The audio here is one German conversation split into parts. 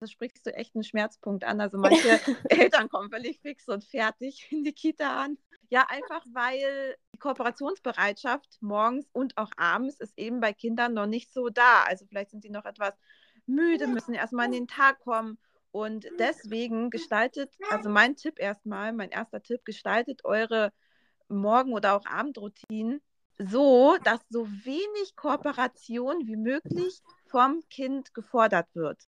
da sprichst du echt einen Schmerzpunkt an. Also manche Eltern kommen völlig fix und fertig in die Kita an. Ja, einfach weil die Kooperationsbereitschaft morgens und auch abends ist eben bei Kindern noch nicht so da. Also vielleicht sind sie noch etwas müde, müssen erstmal in den Tag kommen. Und deswegen gestaltet, also mein Tipp erstmal, mein erster Tipp, gestaltet eure Morgen- oder auch Abendroutinen so, dass so wenig Kooperation wie möglich vom Kind gefordert wird.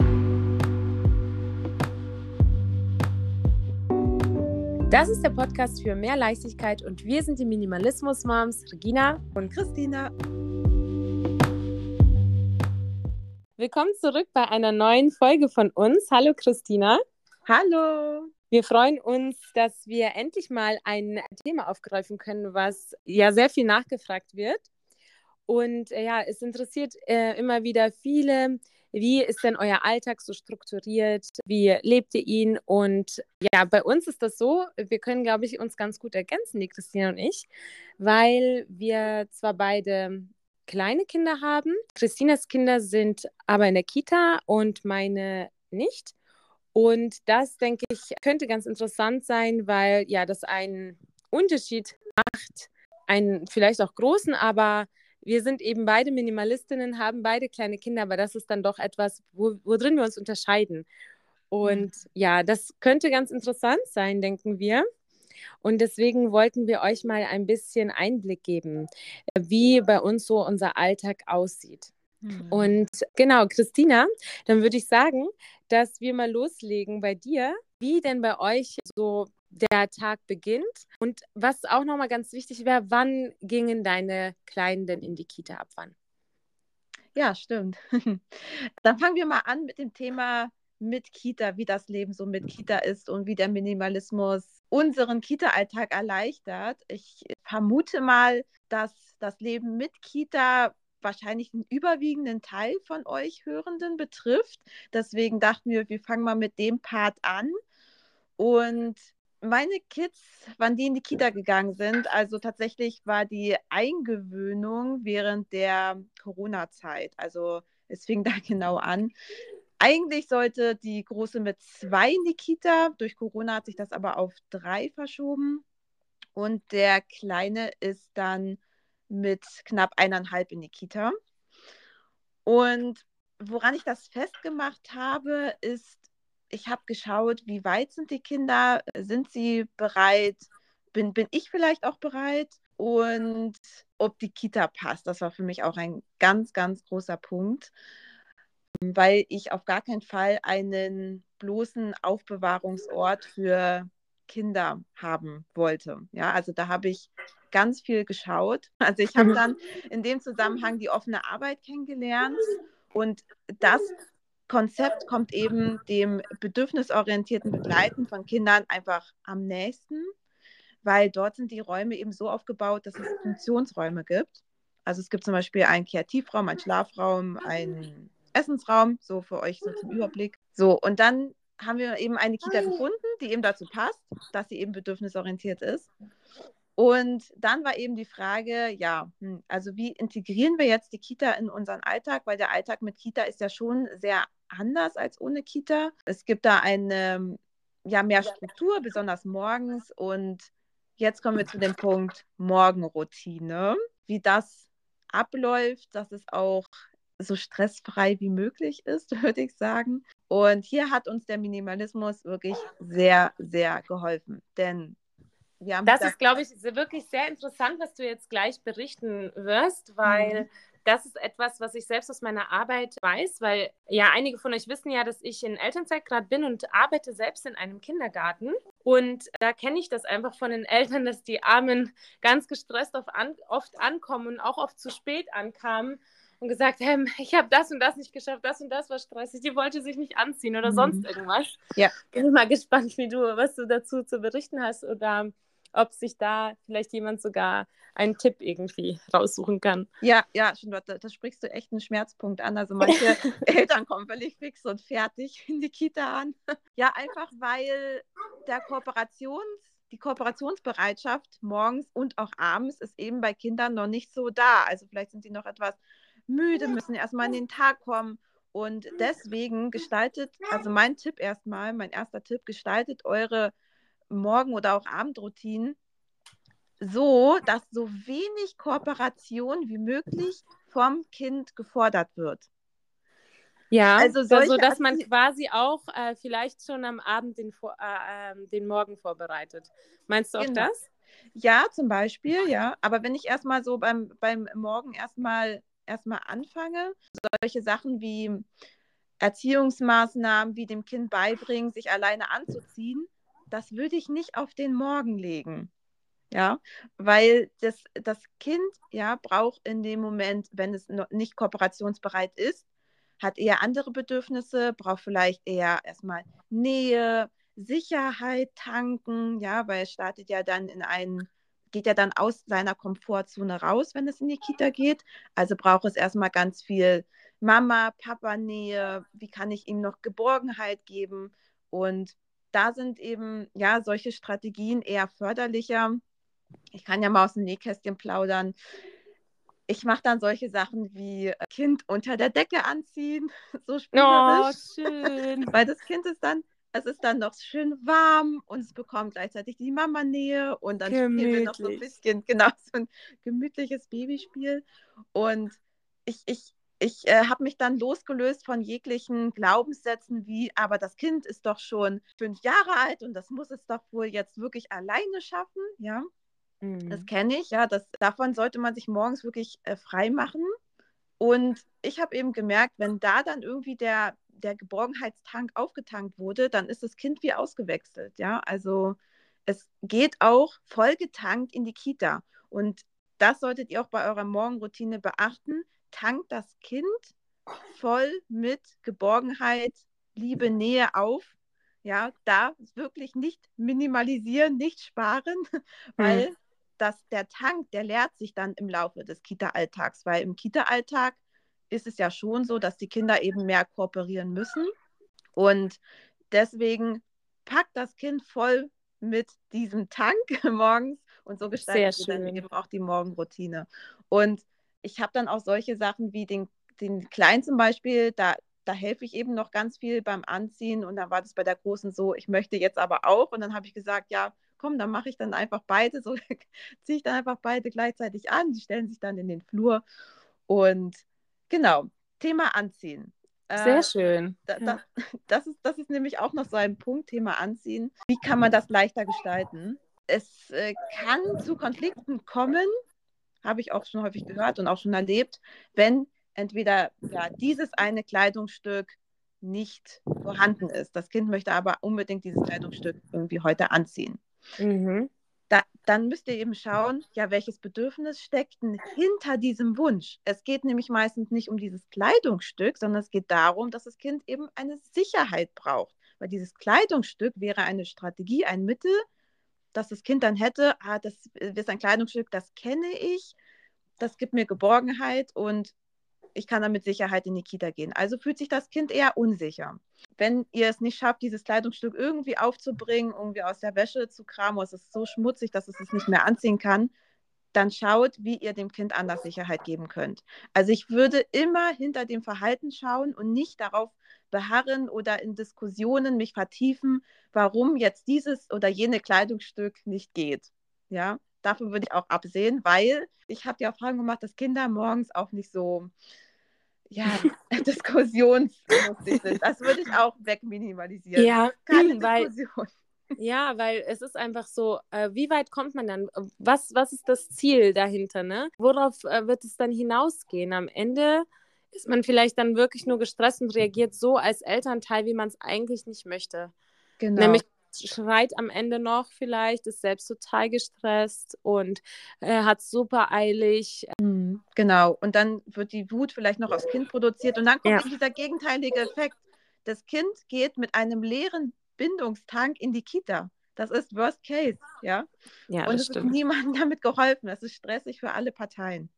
Das ist der Podcast für mehr Leichtigkeit und wir sind die Minimalismus-Moms Regina und Christina. Willkommen zurück bei einer neuen Folge von uns. Hallo Christina. Hallo. Wir freuen uns, dass wir endlich mal ein Thema aufgreifen können, was ja sehr viel nachgefragt wird. Und äh, ja, es interessiert äh, immer wieder viele, wie ist denn euer Alltag so strukturiert? Wie lebt ihr ihn? Und ja, bei uns ist das so, wir können, glaube ich, uns ganz gut ergänzen, die Christina und ich, weil wir zwar beide kleine Kinder haben. Christinas Kinder sind aber in der Kita und meine nicht. Und das, denke ich, könnte ganz interessant sein, weil ja das einen Unterschied macht, einen vielleicht auch großen, aber wir sind eben beide Minimalistinnen, haben beide kleine Kinder, aber das ist dann doch etwas, wo, worin wir uns unterscheiden. Und mhm. ja, das könnte ganz interessant sein, denken wir. Und deswegen wollten wir euch mal ein bisschen Einblick geben, wie bei uns so unser Alltag aussieht. Mhm. Und genau, Christina, dann würde ich sagen, dass wir mal loslegen bei dir, wie denn bei euch so der Tag beginnt und was auch nochmal ganz wichtig wäre, wann gingen deine Kleinen denn in die Kita ab wann? Ja, stimmt. Dann fangen wir mal an mit dem Thema mit Kita, wie das Leben so mit Kita ist und wie der Minimalismus unseren Kita-Alltag erleichtert. Ich vermute mal, dass das Leben mit Kita wahrscheinlich einen überwiegenden Teil von euch Hörenden betrifft. Deswegen dachten wir, wir fangen mal mit dem Part an. Und meine Kids, wann die in die Kita gegangen sind, also tatsächlich war die Eingewöhnung während der Corona-Zeit. Also es fing da genau an. Eigentlich sollte die Große mit zwei in die Kita. Durch Corona hat sich das aber auf drei verschoben. Und der Kleine ist dann mit knapp eineinhalb in die Kita. Und woran ich das festgemacht habe, ist, ich habe geschaut, wie weit sind die Kinder, sind sie bereit, bin, bin ich vielleicht auch bereit und ob die Kita passt. Das war für mich auch ein ganz, ganz großer Punkt weil ich auf gar keinen Fall einen bloßen Aufbewahrungsort für Kinder haben wollte. Ja, also da habe ich ganz viel geschaut. Also ich habe dann in dem Zusammenhang die offene Arbeit kennengelernt und das Konzept kommt eben dem bedürfnisorientierten Begleiten von Kindern einfach am nächsten, weil dort sind die Räume eben so aufgebaut, dass es Funktionsräume gibt. Also es gibt zum Beispiel einen Kreativraum, einen Schlafraum, einen Essensraum, so für euch so zum Überblick. So, und dann haben wir eben eine Kita gefunden, die eben dazu passt, dass sie eben bedürfnisorientiert ist. Und dann war eben die Frage, ja, hm, also wie integrieren wir jetzt die Kita in unseren Alltag? Weil der Alltag mit Kita ist ja schon sehr anders als ohne Kita. Es gibt da eine, ja, mehr Struktur, besonders morgens. Und jetzt kommen wir zu dem Punkt Morgenroutine. Wie das abläuft, dass es auch so stressfrei wie möglich ist, würde ich sagen. Und hier hat uns der Minimalismus wirklich sehr, sehr geholfen. Denn wir haben. Das ist, glaube ich, wirklich sehr interessant, was du jetzt gleich berichten wirst, weil. Mhm. Das ist etwas, was ich selbst aus meiner Arbeit weiß, weil ja einige von euch wissen ja, dass ich in Elternzeit gerade bin und arbeite selbst in einem Kindergarten. Und da kenne ich das einfach von den Eltern, dass die Armen ganz gestresst an, oft ankommen und auch oft zu spät ankamen und gesagt, hey, ich habe das und das nicht geschafft, das und das war stressig, die wollte sich nicht anziehen oder mhm. sonst irgendwas. Ja. Bin mal gespannt, wie du, was du dazu zu berichten hast oder ob sich da vielleicht jemand sogar einen Tipp irgendwie raussuchen kann. Ja, ja, schon, da, da sprichst du echt einen Schmerzpunkt an. Also manche Eltern kommen völlig fix und fertig in die Kita an. Ja, einfach weil der Kooperations die Kooperationsbereitschaft morgens und auch abends ist eben bei Kindern noch nicht so da. Also vielleicht sind sie noch etwas müde, müssen erstmal in den Tag kommen. Und deswegen gestaltet, also mein Tipp erstmal, mein erster Tipp, gestaltet eure Morgen- oder auch Abendroutinen so, dass so wenig Kooperation wie möglich vom Kind gefordert wird. Ja, also solche, so dass man quasi auch äh, vielleicht schon am Abend den, äh, äh, den Morgen vorbereitet. Meinst du auch genau. das? Ja, zum Beispiel, ja. Aber wenn ich erstmal so beim, beim Morgen erstmal erstmal anfange, solche Sachen wie Erziehungsmaßnahmen, wie dem Kind beibringen, sich alleine anzuziehen, das würde ich nicht auf den Morgen legen. Ja, weil das, das Kind ja braucht in dem Moment, wenn es nicht kooperationsbereit ist, hat eher andere Bedürfnisse, braucht vielleicht eher erstmal Nähe, Sicherheit tanken, ja, weil es startet ja dann in einen, geht ja dann aus seiner Komfortzone raus, wenn es in die Kita geht. Also braucht es erstmal ganz viel Mama, Papa Nähe, wie kann ich ihm noch Geborgenheit geben? Und da sind eben ja solche Strategien eher förderlicher. Ich kann ja mal aus dem Nähkästchen plaudern ich mache dann solche Sachen wie äh, Kind unter der Decke anziehen, so spielerisch. Oh, schön. Weil das Kind ist dann, es ist dann noch schön warm und es bekommt gleichzeitig die Mama-Nähe und dann Gemütlich. spielen wir noch so ein bisschen, genau, so ein gemütliches Babyspiel. Und ich, ich, ich äh, habe mich dann losgelöst von jeglichen Glaubenssätzen wie, aber das Kind ist doch schon fünf Jahre alt und das muss es doch wohl jetzt wirklich alleine schaffen, ja. Das mhm. kenne ich, ja. Das, davon sollte man sich morgens wirklich äh, frei machen. Und ich habe eben gemerkt, wenn da dann irgendwie der, der Geborgenheitstank aufgetankt wurde, dann ist das Kind wie ausgewechselt, ja. Also es geht auch vollgetankt in die Kita. Und das solltet ihr auch bei eurer Morgenroutine beachten. Tankt das Kind voll mit Geborgenheit, Liebe, Nähe auf. Ja, da wirklich nicht minimalisieren, nicht sparen, weil mhm dass der Tank, der leert sich dann im Laufe des Kita-Alltags, weil im Kita-Alltag ist es ja schon so, dass die Kinder eben mehr kooperieren müssen. Und deswegen packt das Kind voll mit diesem Tank morgens und so gestaltet dann eben auch die Morgenroutine. Und ich habe dann auch solche Sachen wie den, den Kleinen zum Beispiel, da, da helfe ich eben noch ganz viel beim Anziehen und dann war das bei der Großen so, ich möchte jetzt aber auch und dann habe ich gesagt, ja, komm, dann mache ich dann einfach beide, so ziehe ich dann einfach beide gleichzeitig an, die stellen sich dann in den Flur und genau, Thema Anziehen. Sehr äh, schön. Da, da, das, ist, das ist nämlich auch noch so ein Punkt, Thema Anziehen. Wie kann man das leichter gestalten? Es äh, kann zu Konflikten kommen, habe ich auch schon häufig gehört und auch schon erlebt, wenn entweder ja, dieses eine Kleidungsstück nicht vorhanden ist. Das Kind möchte aber unbedingt dieses Kleidungsstück irgendwie heute anziehen. Mhm. Da, dann müsst ihr eben schauen, ja, welches Bedürfnis steckt denn hinter diesem Wunsch. Es geht nämlich meistens nicht um dieses Kleidungsstück, sondern es geht darum, dass das Kind eben eine Sicherheit braucht. Weil dieses Kleidungsstück wäre eine Strategie, ein Mittel, dass das Kind dann hätte, ah, das ist ein Kleidungsstück, das kenne ich, das gibt mir Geborgenheit und ich kann dann mit Sicherheit in die Kita gehen. Also fühlt sich das Kind eher unsicher. Wenn ihr es nicht schafft, dieses Kleidungsstück irgendwie aufzubringen, irgendwie aus der Wäsche zu kramen, es ist so schmutzig, dass es es nicht mehr anziehen kann, dann schaut, wie ihr dem Kind anders Sicherheit geben könnt. Also ich würde immer hinter dem Verhalten schauen und nicht darauf beharren oder in Diskussionen mich vertiefen, warum jetzt dieses oder jene Kleidungsstück nicht geht. Ja, dafür würde ich auch absehen, weil ich habe die Erfahrung gemacht, dass Kinder morgens auch nicht so ja, diskussionslustig sind. Das würde ich auch wegminimalisieren. Ja, Keine weil, Diskussion. Ja, weil es ist einfach so, äh, wie weit kommt man dann? Was, was ist das Ziel dahinter? Ne? Worauf äh, wird es dann hinausgehen? Am Ende ist man vielleicht dann wirklich nur gestresst und reagiert so als Elternteil, wie man es eigentlich nicht möchte. Genau. Nämlich schreit am Ende noch vielleicht, ist selbst total gestresst und äh, hat super eilig. Mhm, genau. Und dann wird die Wut vielleicht noch aufs Kind produziert und dann kommt ja. dieser gegenteilige Effekt. Das Kind geht mit einem leeren Bindungstank in die Kita. Das ist Worst Case, ja. ja und es ist niemandem damit geholfen. Das ist stressig für alle Parteien.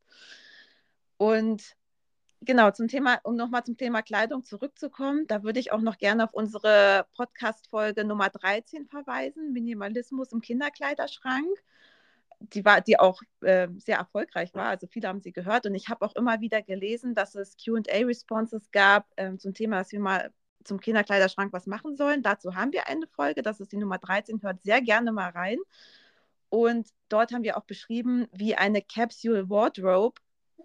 Und genau, zum Thema, um nochmal zum Thema Kleidung zurückzukommen, da würde ich auch noch gerne auf unsere Podcast-Folge Nummer 13 verweisen, Minimalismus im Kinderkleiderschrank. die war, die auch äh, sehr erfolgreich war. Also viele haben sie gehört und ich habe auch immer wieder gelesen, dass es QA-Responses gab äh, zum Thema, dass wir mal zum Kinderkleiderschrank was machen sollen. Dazu haben wir eine Folge, das ist die Nummer 13, hört sehr gerne mal rein. Und dort haben wir auch beschrieben, wie eine Capsule Wardrobe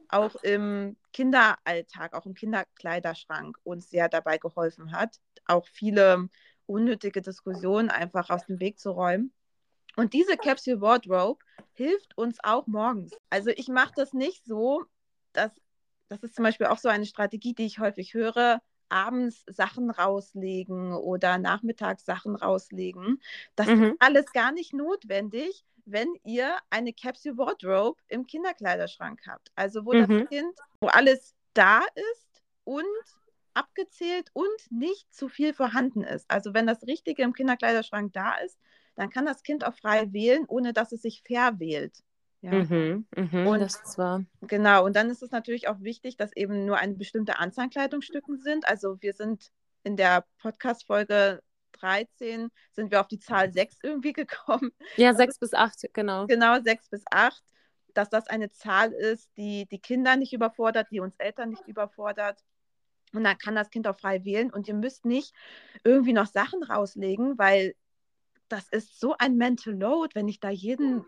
auch im Kinderalltag, auch im Kinderkleiderschrank uns sehr dabei geholfen hat, auch viele unnötige Diskussionen einfach aus dem Weg zu räumen. Und diese Capsule Wardrobe hilft uns auch morgens. Also ich mache das nicht so, dass das ist zum Beispiel auch so eine Strategie, die ich häufig höre, abends Sachen rauslegen oder nachmittags Sachen rauslegen. Das mhm. ist alles gar nicht notwendig, wenn ihr eine Capsule Wardrobe im Kinderkleiderschrank habt. Also wo mhm. das Kind, wo alles da ist und abgezählt und nicht zu viel vorhanden ist. Also wenn das Richtige im Kinderkleiderschrank da ist, dann kann das Kind auch frei wählen, ohne dass es sich verwählt. Ja. Mhm, mh, und, das ist wahr. Genau, und dann ist es natürlich auch wichtig, dass eben nur eine bestimmte Anzahl Kleidungsstücken sind. Also wir sind in der Podcast-Folge 13 sind wir auf die Zahl 6 irgendwie gekommen. Ja, 6 bis 8, genau. Genau, 6 bis 8. Dass das eine Zahl ist, die die Kinder nicht überfordert, die uns Eltern nicht überfordert. Und dann kann das Kind auch frei wählen und ihr müsst nicht irgendwie noch Sachen rauslegen, weil das ist so ein Mental Load, wenn ich da jeden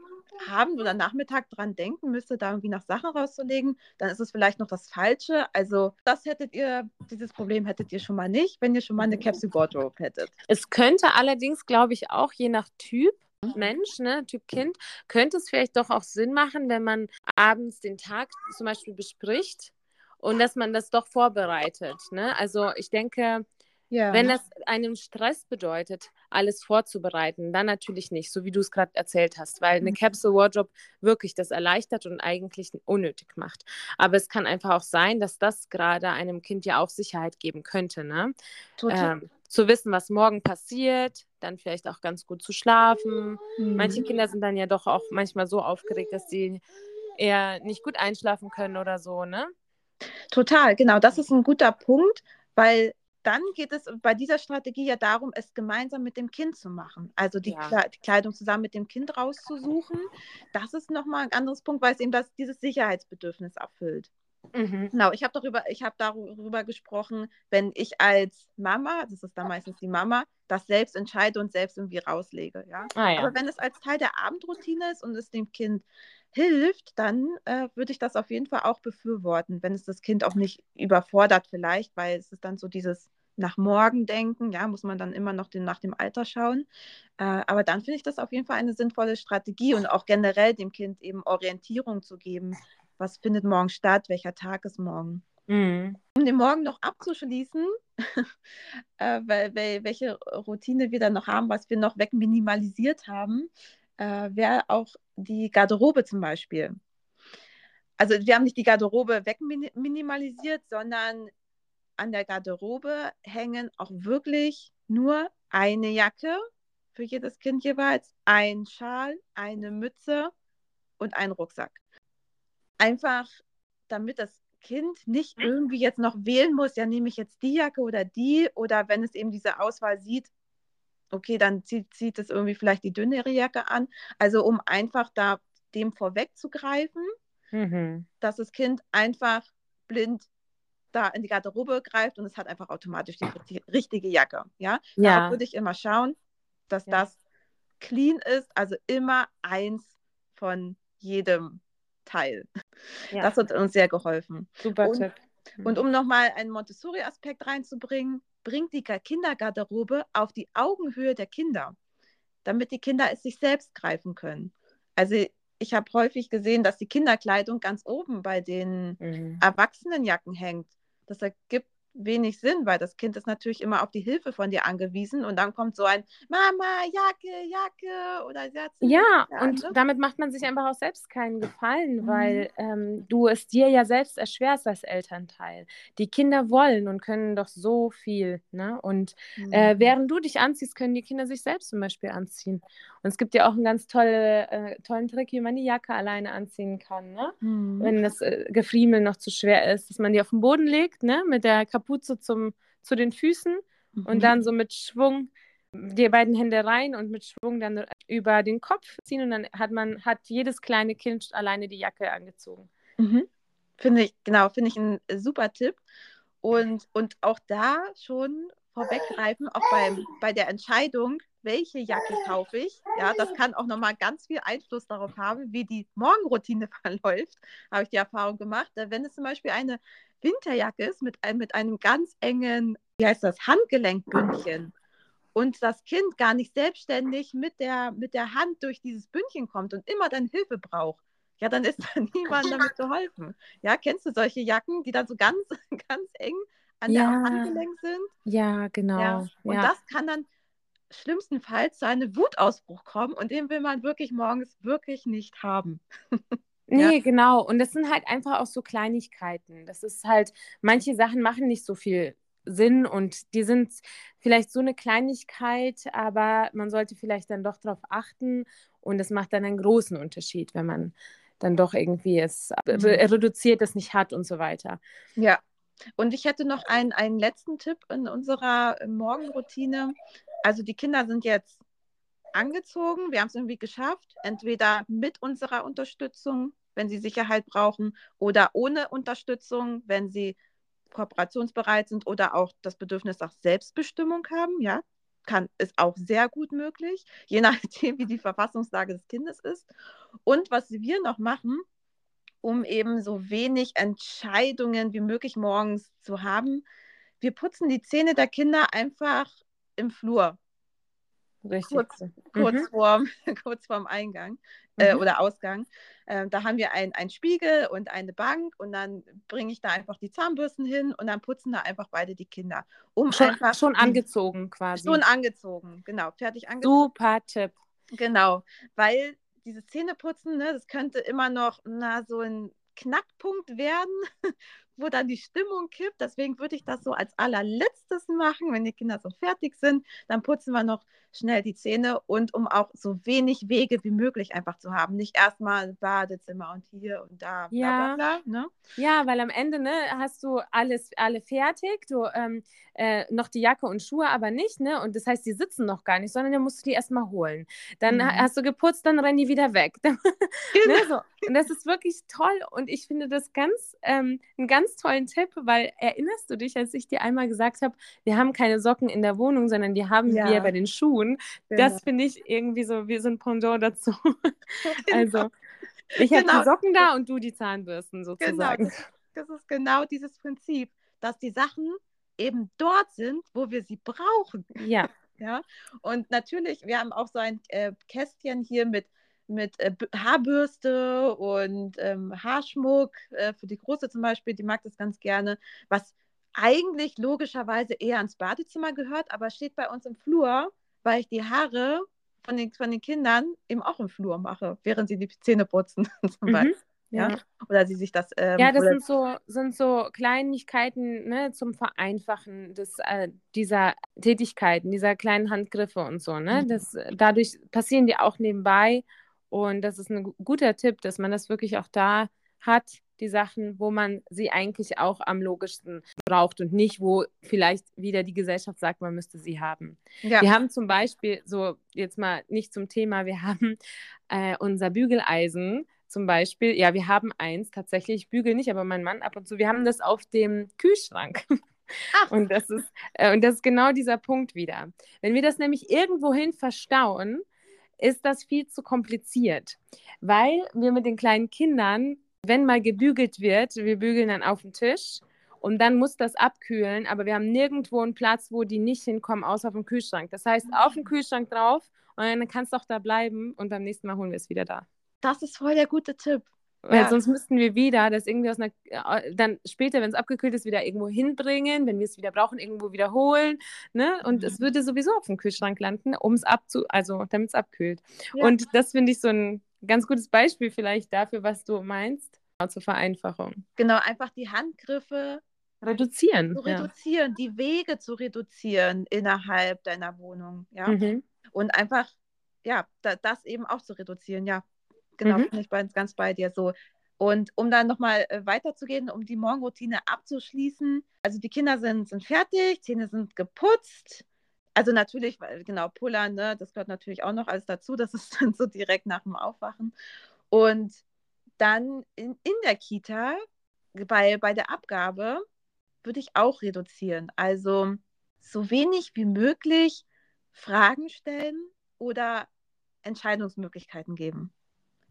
Abend oder Nachmittag dran denken müsste, da irgendwie noch Sachen rauszulegen, dann ist es vielleicht noch das Falsche. Also das hättet ihr, dieses Problem hättet ihr schon mal nicht, wenn ihr schon mal eine Capsule Wardrobe hättet. Es könnte allerdings, glaube ich, auch je nach Typ Mensch, ne, Typ Kind, könnte es vielleicht doch auch Sinn machen, wenn man abends den Tag zum Beispiel bespricht und dass man das doch vorbereitet. Ne? Also ich denke, ja. Wenn das einem Stress bedeutet, alles vorzubereiten, dann natürlich nicht, so wie du es gerade erzählt hast, weil eine mhm. Capsule Wardrobe wirklich das erleichtert und eigentlich unnötig macht. Aber es kann einfach auch sein, dass das gerade einem Kind ja auch Sicherheit geben könnte. Ne? Ähm, zu wissen, was morgen passiert, dann vielleicht auch ganz gut zu schlafen. Mhm. Manche Kinder sind dann ja doch auch manchmal so aufgeregt, dass sie eher nicht gut einschlafen können oder so, ne? Total, genau. Das ist ein guter Punkt, weil dann geht es bei dieser Strategie ja darum, es gemeinsam mit dem Kind zu machen. Also die, ja. Kleidung zusammen mit dem Kind rauszusuchen. Das ist nochmal ein anderes Punkt, weil es eben das, dieses Sicherheitsbedürfnis erfüllt. Mhm. Genau, ich habe darüber, ich habe darüber gesprochen, wenn ich als Mama, das ist dann meistens die Mama, das selbst entscheide und selbst irgendwie rauslege. Ja? Ah, ja. Aber wenn es als Teil der Abendroutine ist und es dem Kind hilft, dann äh, würde ich das auf jeden Fall auch befürworten, wenn es das Kind auch nicht überfordert vielleicht, weil es ist dann so dieses nach morgen denken, ja, muss man dann immer noch den, nach dem Alter schauen. Äh, aber dann finde ich das auf jeden Fall eine sinnvolle Strategie und auch generell dem Kind eben Orientierung zu geben. Was findet morgen statt? Welcher Tag ist morgen? Mhm. Um den Morgen noch abzuschließen, äh, weil, weil, welche Routine wir dann noch haben, was wir noch wegminimalisiert haben, äh, wäre auch die Garderobe zum Beispiel. Also wir haben nicht die Garderobe wegminimalisiert, sondern an der Garderobe hängen auch wirklich nur eine Jacke für jedes Kind jeweils, ein Schal, eine Mütze und ein Rucksack. Einfach, damit das Kind nicht irgendwie jetzt noch wählen muss, ja, nehme ich jetzt die Jacke oder die, oder wenn es eben diese Auswahl sieht, okay, dann zieht, zieht es irgendwie vielleicht die dünnere Jacke an. Also um einfach da dem vorwegzugreifen, mhm. dass das Kind einfach blind da in die Garderobe greift und es hat einfach automatisch die, die richtige Jacke. Ja, ja. da würde ich immer schauen, dass ja. das clean ist, also immer eins von jedem Teil. Ja. Das hat uns sehr geholfen. Super und, Tipp. Mhm. Und um nochmal einen Montessori-Aspekt reinzubringen, bringt die Kindergarderobe auf die Augenhöhe der Kinder, damit die Kinder es sich selbst greifen können. Also ich habe häufig gesehen, dass die Kinderkleidung ganz oben bei den mhm. Erwachsenenjacken hängt. Das ergibt wenig Sinn, weil das Kind ist natürlich immer auf die Hilfe von dir angewiesen und dann kommt so ein Mama, Jacke, Jacke oder Satz. Ja, und ne? damit macht man sich einfach auch selbst keinen Gefallen, mhm. weil ähm, du es dir ja selbst erschwerst als Elternteil. Die Kinder wollen und können doch so viel. Ne? Und mhm. äh, während du dich anziehst, können die Kinder sich selbst zum Beispiel anziehen. Und es gibt ja auch einen ganz tolle, äh, tollen Trick, wie man die Jacke alleine anziehen kann. Ne? Mhm. Wenn das äh, Gefriemel noch zu schwer ist, dass man die auf den Boden legt, ne? mit der Kapuze Kapuze zum, zu den Füßen mhm. und dann so mit Schwung die beiden Hände rein und mit Schwung dann über den Kopf ziehen und dann hat man, hat jedes kleine Kind alleine die Jacke angezogen. Mhm. Finde ich, genau, finde ich ein super Tipp. Und, und auch da schon vorweggreifen, auch beim, bei der Entscheidung, welche Jacke kaufe ich. Ja, das kann auch nochmal ganz viel Einfluss darauf haben, wie die Morgenroutine verläuft, habe ich die Erfahrung gemacht. Wenn es zum Beispiel eine Winterjacke ist mit, mit einem ganz engen, wie heißt das, Handgelenkbündchen und das Kind gar nicht selbstständig mit der, mit der Hand durch dieses Bündchen kommt und immer dann Hilfe braucht, ja, dann ist da niemand damit geholfen. Ja, kennst du solche Jacken, die dann so ganz, ganz eng an ja. der Handgelenk sind? Ja, genau. Ja. Und ja. das kann dann schlimmstenfalls zu einem Wutausbruch kommen und den will man wirklich morgens wirklich nicht haben. Nee, ja. genau. Und das sind halt einfach auch so Kleinigkeiten. Das ist halt, manche Sachen machen nicht so viel Sinn und die sind vielleicht so eine Kleinigkeit, aber man sollte vielleicht dann doch darauf achten und es macht dann einen großen Unterschied, wenn man dann doch irgendwie es mhm. reduziert, es nicht hat und so weiter. Ja. Und ich hätte noch einen, einen letzten Tipp in unserer Morgenroutine. Also die Kinder sind jetzt angezogen, wir haben es irgendwie geschafft, entweder mit unserer Unterstützung, wenn sie Sicherheit brauchen, oder ohne Unterstützung, wenn sie kooperationsbereit sind oder auch das Bedürfnis nach Selbstbestimmung haben, ja, kann, ist auch sehr gut möglich, je nachdem, wie die Verfassungslage des Kindes ist. Und was wir noch machen, um eben so wenig Entscheidungen wie möglich morgens zu haben, wir putzen die Zähne der Kinder einfach im Flur. Richtig. Kurz, kurz, mhm. vorm, kurz vorm Eingang äh, mhm. oder Ausgang. Äh, da haben wir einen Spiegel und eine Bank und dann bringe ich da einfach die Zahnbürsten hin und dann putzen da einfach beide die Kinder. Um schon, einfach, schon angezogen quasi. Schon angezogen, genau. Fertig angezogen. Super Tipp. Genau, weil dieses Zähneputzen, ne, das könnte immer noch na, so ein Knackpunkt werden, wo dann die Stimmung kippt. Deswegen würde ich das so als allerletztes machen, wenn die Kinder so fertig sind. Dann putzen wir noch schnell die Zähne und um auch so wenig Wege wie möglich einfach zu haben. Nicht erstmal Badezimmer und hier und da. Bla, ja. Bla, bla, ne? ja, weil am Ende ne, hast du alles alle fertig, du ähm, äh, noch die Jacke und Schuhe, aber nicht, ne? Und das heißt, die sitzen noch gar nicht, sondern dann musst du die erstmal holen. Dann mhm. hast du geputzt, dann rennen die wieder weg. ne, genau. so. Und das ist wirklich toll und ich finde das ganz ähm, ein ganz ganz tollen Tipp, weil erinnerst du dich, als ich dir einmal gesagt habe, wir haben keine Socken in der Wohnung, sondern die haben ja. wir bei den Schuhen. Genau. Das finde ich irgendwie so wie so ein Pendant dazu. Genau. Also, ich habe genau. die Socken da und du die Zahnbürsten genau, sozusagen. Genau. Das, das ist genau dieses Prinzip, dass die Sachen eben dort sind, wo wir sie brauchen. Ja. Ja, und natürlich, wir haben auch so ein äh, Kästchen hier mit mit äh, Haarbürste und ähm, Haarschmuck. Äh, für die Große zum Beispiel, die mag das ganz gerne. Was eigentlich logischerweise eher ans Badezimmer gehört, aber steht bei uns im Flur, weil ich die Haare von den, von den Kindern eben auch im Flur mache, während sie die Zähne putzen zum mhm. Beispiel. Ja. ja. Oder sie sich das. Ähm, ja, das sind so, sind so Kleinigkeiten ne, zum Vereinfachen des, äh, dieser Tätigkeiten, dieser kleinen Handgriffe und so. Ne? Mhm. Das, dadurch passieren die auch nebenbei und das ist ein guter Tipp, dass man das wirklich auch da hat, die Sachen, wo man sie eigentlich auch am logischsten braucht und nicht, wo vielleicht wieder die Gesellschaft sagt, man müsste sie haben. Ja. Wir haben zum Beispiel, so jetzt mal nicht zum Thema, wir haben äh, unser Bügeleisen zum Beispiel, ja, wir haben eins tatsächlich, ich bügel nicht, aber mein Mann ab und zu, wir haben das auf dem Kühlschrank. Ach. Und das ist, äh, und das ist genau dieser Punkt wieder. Wenn wir das nämlich irgendwohin verstauen, ist das viel zu kompliziert, weil wir mit den kleinen Kindern, wenn mal gebügelt wird, wir bügeln dann auf den Tisch und dann muss das abkühlen, aber wir haben nirgendwo einen Platz, wo die nicht hinkommen, außer auf dem Kühlschrank. Das heißt, auf dem Kühlschrank drauf und dann kannst du auch da bleiben und beim nächsten Mal holen wir es wieder da. Das ist voll der gute Tipp. Weil ja. sonst müssten wir wieder das irgendwie aus einer, äh, dann später, wenn es abgekühlt ist, wieder irgendwo hinbringen, wenn wir es wieder brauchen, irgendwo wiederholen. Ne? Und mhm. es würde sowieso auf dem Kühlschrank landen, um es abzu, also damit es abkühlt. Ja. Und das finde ich so ein ganz gutes Beispiel vielleicht dafür, was du meinst, zur Vereinfachung. Genau, einfach die Handgriffe reduzieren. Zu reduzieren, ja. die Wege zu reduzieren innerhalb deiner Wohnung. Ja. Mhm. Und einfach, ja, da, das eben auch zu reduzieren, ja. Genau, mhm. bin ich ganz, ganz bei dir so. Und um dann nochmal äh, weiterzugehen, um die Morgenroutine abzuschließen, also die Kinder sind, sind fertig, Zähne sind geputzt, also natürlich, genau, Pullern, ne, das gehört natürlich auch noch alles dazu. Das ist dann so direkt nach dem Aufwachen. Und dann in, in der Kita, bei, bei der Abgabe, würde ich auch reduzieren. Also so wenig wie möglich Fragen stellen oder Entscheidungsmöglichkeiten geben.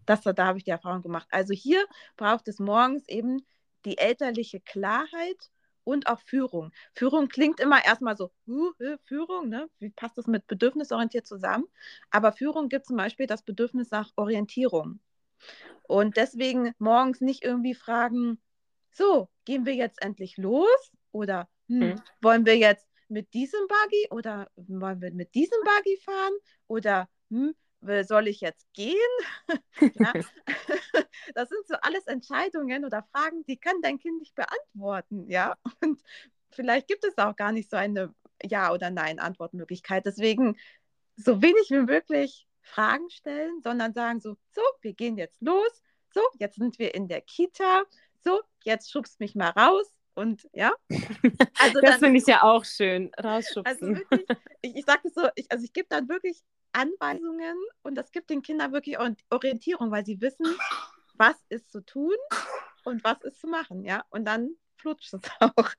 Das, da habe ich die Erfahrung gemacht. Also hier braucht es morgens eben die elterliche Klarheit und auch Führung. Führung klingt immer erstmal so, uh, Führung, ne? wie passt das mit bedürfnisorientiert zusammen? Aber Führung gibt zum Beispiel das Bedürfnis nach Orientierung. Und deswegen morgens nicht irgendwie fragen, so, gehen wir jetzt endlich los? Oder hm, mhm. wollen wir jetzt mit diesem Buggy oder wollen wir mit diesem Buggy fahren? Oder hm, soll ich jetzt gehen? ja. Das sind so alles Entscheidungen oder Fragen, die kann dein Kind nicht beantworten, ja. Und vielleicht gibt es auch gar nicht so eine Ja- oder Nein-Antwortmöglichkeit. Deswegen so wenig wie möglich Fragen stellen, sondern sagen so, so, wir gehen jetzt los, so, jetzt sind wir in der Kita, so, jetzt schubst mich mal raus und ja. Also das finde ich ja auch schön, rausschubsen. Also wirklich, ich, ich sage so, ich, also ich gebe dann wirklich Anweisungen und das gibt den Kindern wirklich Orientierung, weil sie wissen, was ist zu tun und was ist zu machen, ja. Und dann flutscht es auch.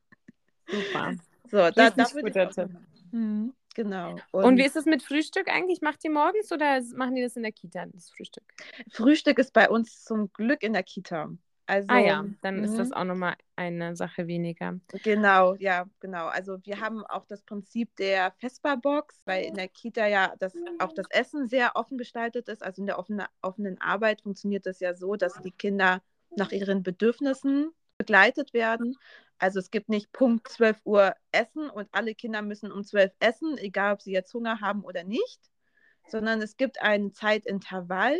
Super. So, da, da würde ich hm, genau. Und, und, wie ist es mit Frühstück eigentlich? Macht ihr morgens oder machen die das in der Kita, das Frühstück? Frühstück ist bei uns zum Glück in der Kita. Also, ah ja, dann ist das mhm. auch nochmal eine Sache weniger. Genau, ja, genau. Also wir haben auch das Prinzip der Vespa-Box, weil in der Kita ja das, auch das Essen sehr offen gestaltet ist. Also in der offene, offenen Arbeit funktioniert das ja so, dass die Kinder nach ihren Bedürfnissen begleitet werden. Also es gibt nicht Punkt 12 Uhr Essen und alle Kinder müssen um 12 essen, egal ob sie jetzt Hunger haben oder nicht, sondern es gibt ein Zeitintervall,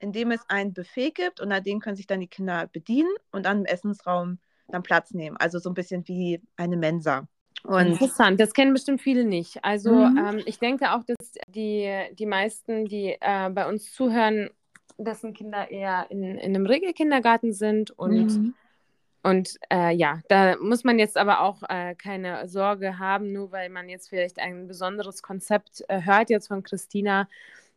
in dem es ein Buffet gibt und an dem können sich dann die Kinder bedienen und dann im Essensraum dann Platz nehmen. Also so ein bisschen wie eine Mensa. Und Interessant, das kennen bestimmt viele nicht. Also mhm. ähm, ich denke auch, dass die, die meisten, die äh, bei uns zuhören, dessen Kinder eher in, in einem Regelkindergarten sind und mhm. Und äh, ja, da muss man jetzt aber auch äh, keine Sorge haben, nur weil man jetzt vielleicht ein besonderes Konzept äh, hört jetzt von Christina,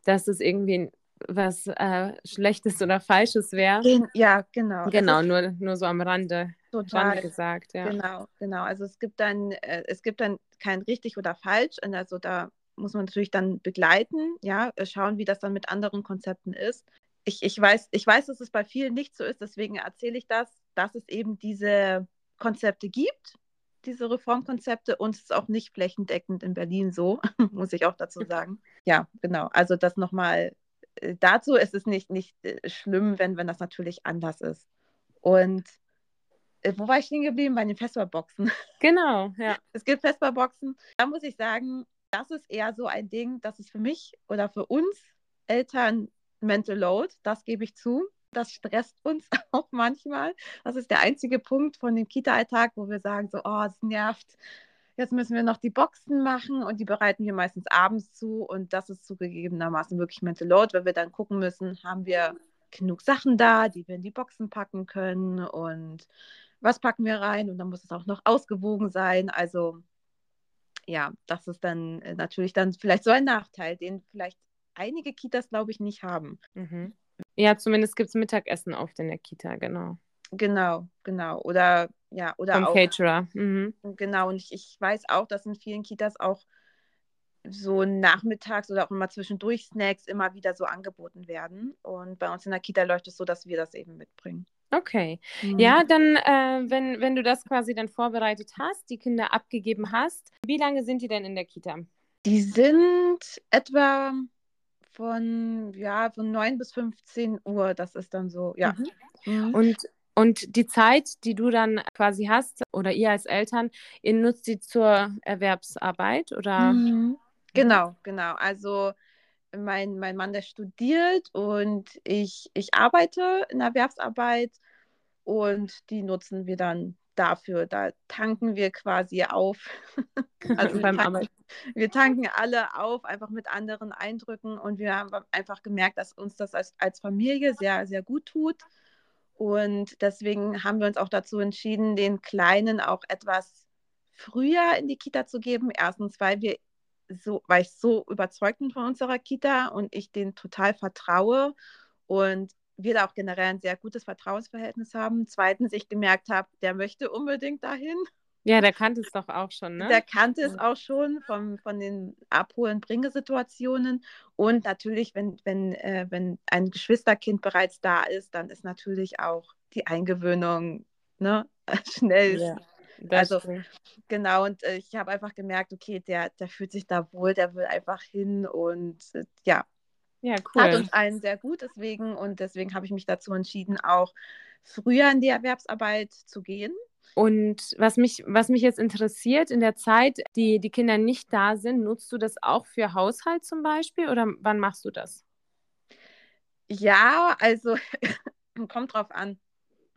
dass es irgendwie was äh, Schlechtes oder Falsches wäre. Ja, genau. Genau, nur, nur so am Rande, total, Rande gesagt. Ja. Genau, genau. Also es gibt dann, äh, es gibt dann kein richtig oder falsch. Also da muss man natürlich dann begleiten, ja, äh, schauen, wie das dann mit anderen Konzepten ist. Ich, ich, weiß, ich weiß, dass es bei vielen nicht so ist, deswegen erzähle ich das, dass es eben diese Konzepte gibt, diese Reformkonzepte und es ist auch nicht flächendeckend in Berlin so, muss ich auch dazu sagen. Ja, genau. Also das nochmal dazu ist es nicht, nicht äh, schlimm, wenn, wenn das natürlich anders ist. Und äh, wo war ich stehen geblieben? Bei den Vesperboxen. Genau, ja. Es gibt Vesperboxen. Da muss ich sagen, das ist eher so ein Ding, das ist für mich oder für uns Eltern Mental Load, das gebe ich zu. Das stresst uns auch manchmal. Das ist der einzige Punkt von dem Kita-Alltag, wo wir sagen, so, oh, es nervt Jetzt müssen wir noch die Boxen machen und die bereiten wir meistens abends zu. Und das ist zugegebenermaßen wirklich Mental Load, weil wir dann gucken müssen, haben wir genug Sachen da, die wir in die Boxen packen können und was packen wir rein und dann muss es auch noch ausgewogen sein. Also ja, das ist dann äh, natürlich dann vielleicht so ein Nachteil, den vielleicht einige Kitas, glaube ich, nicht haben. Mhm. Ja, zumindest gibt es Mittagessen oft in der Kita, genau. Genau, genau. Oder ja, oder Vom auch. Caterer. Mhm. Genau, und ich, ich weiß auch, dass in vielen Kitas auch so nachmittags oder auch immer zwischendurch Snacks immer wieder so angeboten werden. Und bei uns in der Kita läuft es so, dass wir das eben mitbringen. Okay. Mhm. Ja, dann, äh, wenn, wenn du das quasi dann vorbereitet hast, die Kinder abgegeben hast, wie lange sind die denn in der Kita? Die sind etwa von, ja, von 9 bis 15 Uhr, das ist dann so, ja. Mhm. Mhm. Und und die Zeit, die du dann quasi hast oder ihr als Eltern, ihr nutzt sie zur Erwerbsarbeit oder? Mhm. Genau, genau. Also mein, mein Mann, der studiert und ich, ich arbeite in Erwerbsarbeit und die nutzen wir dann dafür. Da tanken wir quasi auf. also beim wir tanken, wir tanken alle auf, einfach mit anderen Eindrücken und wir haben einfach gemerkt, dass uns das als, als Familie sehr, sehr gut tut. Und deswegen haben wir uns auch dazu entschieden, den Kleinen auch etwas früher in die Kita zu geben. Erstens, weil wir so, weil ich so überzeugt bin von unserer Kita und ich denen total vertraue und wir da auch generell ein sehr gutes Vertrauensverhältnis haben. Zweitens, ich gemerkt habe, der möchte unbedingt dahin. Ja, der kannte es doch auch schon, ne? Der kannte es auch schon vom, von den Abholen-Bringesituationen. Und natürlich, wenn, wenn, äh, wenn ein Geschwisterkind bereits da ist, dann ist natürlich auch die Eingewöhnung ne, schnell. Ja, also stimmt. genau, und äh, ich habe einfach gemerkt, okay, der, der fühlt sich da wohl, der will einfach hin und äh, ja. Ja, cool. Hat uns allen sehr gut deswegen und deswegen habe ich mich dazu entschieden, auch früher in die Erwerbsarbeit zu gehen. Und was mich, was mich jetzt interessiert, in der Zeit, die die Kinder nicht da sind, nutzt du das auch für Haushalt zum Beispiel oder wann machst du das? Ja, also kommt drauf an.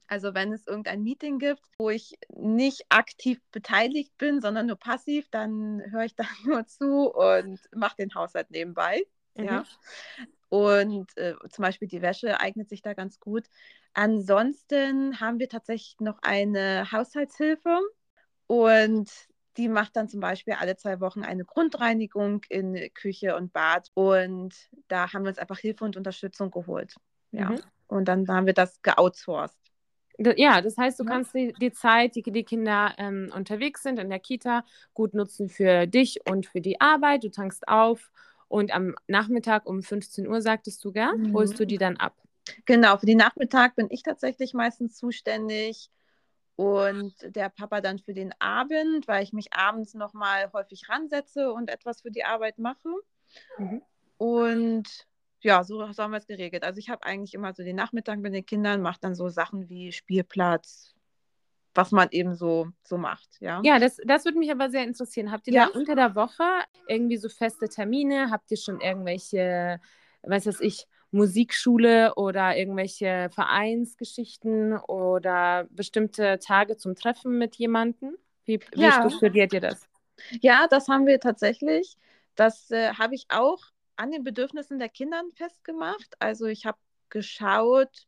Also wenn es irgendein Meeting gibt, wo ich nicht aktiv beteiligt bin, sondern nur passiv, dann höre ich da nur zu und mache den Haushalt nebenbei. Mhm. Ja. Und äh, zum Beispiel die Wäsche eignet sich da ganz gut. Ansonsten haben wir tatsächlich noch eine Haushaltshilfe und die macht dann zum Beispiel alle zwei Wochen eine Grundreinigung in Küche und Bad. Und da haben wir uns einfach Hilfe und Unterstützung geholt. Ja. Mhm. Und dann haben wir das geoutsourced. Ja, das heißt, du ja. kannst die, die, Zeit, die die Kinder ähm, unterwegs sind in der Kita, gut nutzen für dich und für die Arbeit. Du tankst auf und am Nachmittag um 15 Uhr, sagtest du, gell, mhm. holst du die dann ab. Genau, für den Nachmittag bin ich tatsächlich meistens zuständig und der Papa dann für den Abend, weil ich mich abends nochmal häufig ransetze und etwas für die Arbeit mache. Mhm. Und ja, so, so haben wir es geregelt. Also ich habe eigentlich immer so den Nachmittag mit den Kindern, mache dann so Sachen wie Spielplatz, was man eben so, so macht. Ja, ja das, das würde mich aber sehr interessieren. Habt ihr ja. da unter der Woche irgendwie so feste Termine? Habt ihr schon irgendwelche, weiß was ich, Musikschule oder irgendwelche Vereinsgeschichten oder bestimmte Tage zum Treffen mit jemandem? Wie, wie ja. studiert ihr das? Ja, das haben wir tatsächlich. Das äh, habe ich auch an den Bedürfnissen der Kinder festgemacht. Also ich habe geschaut,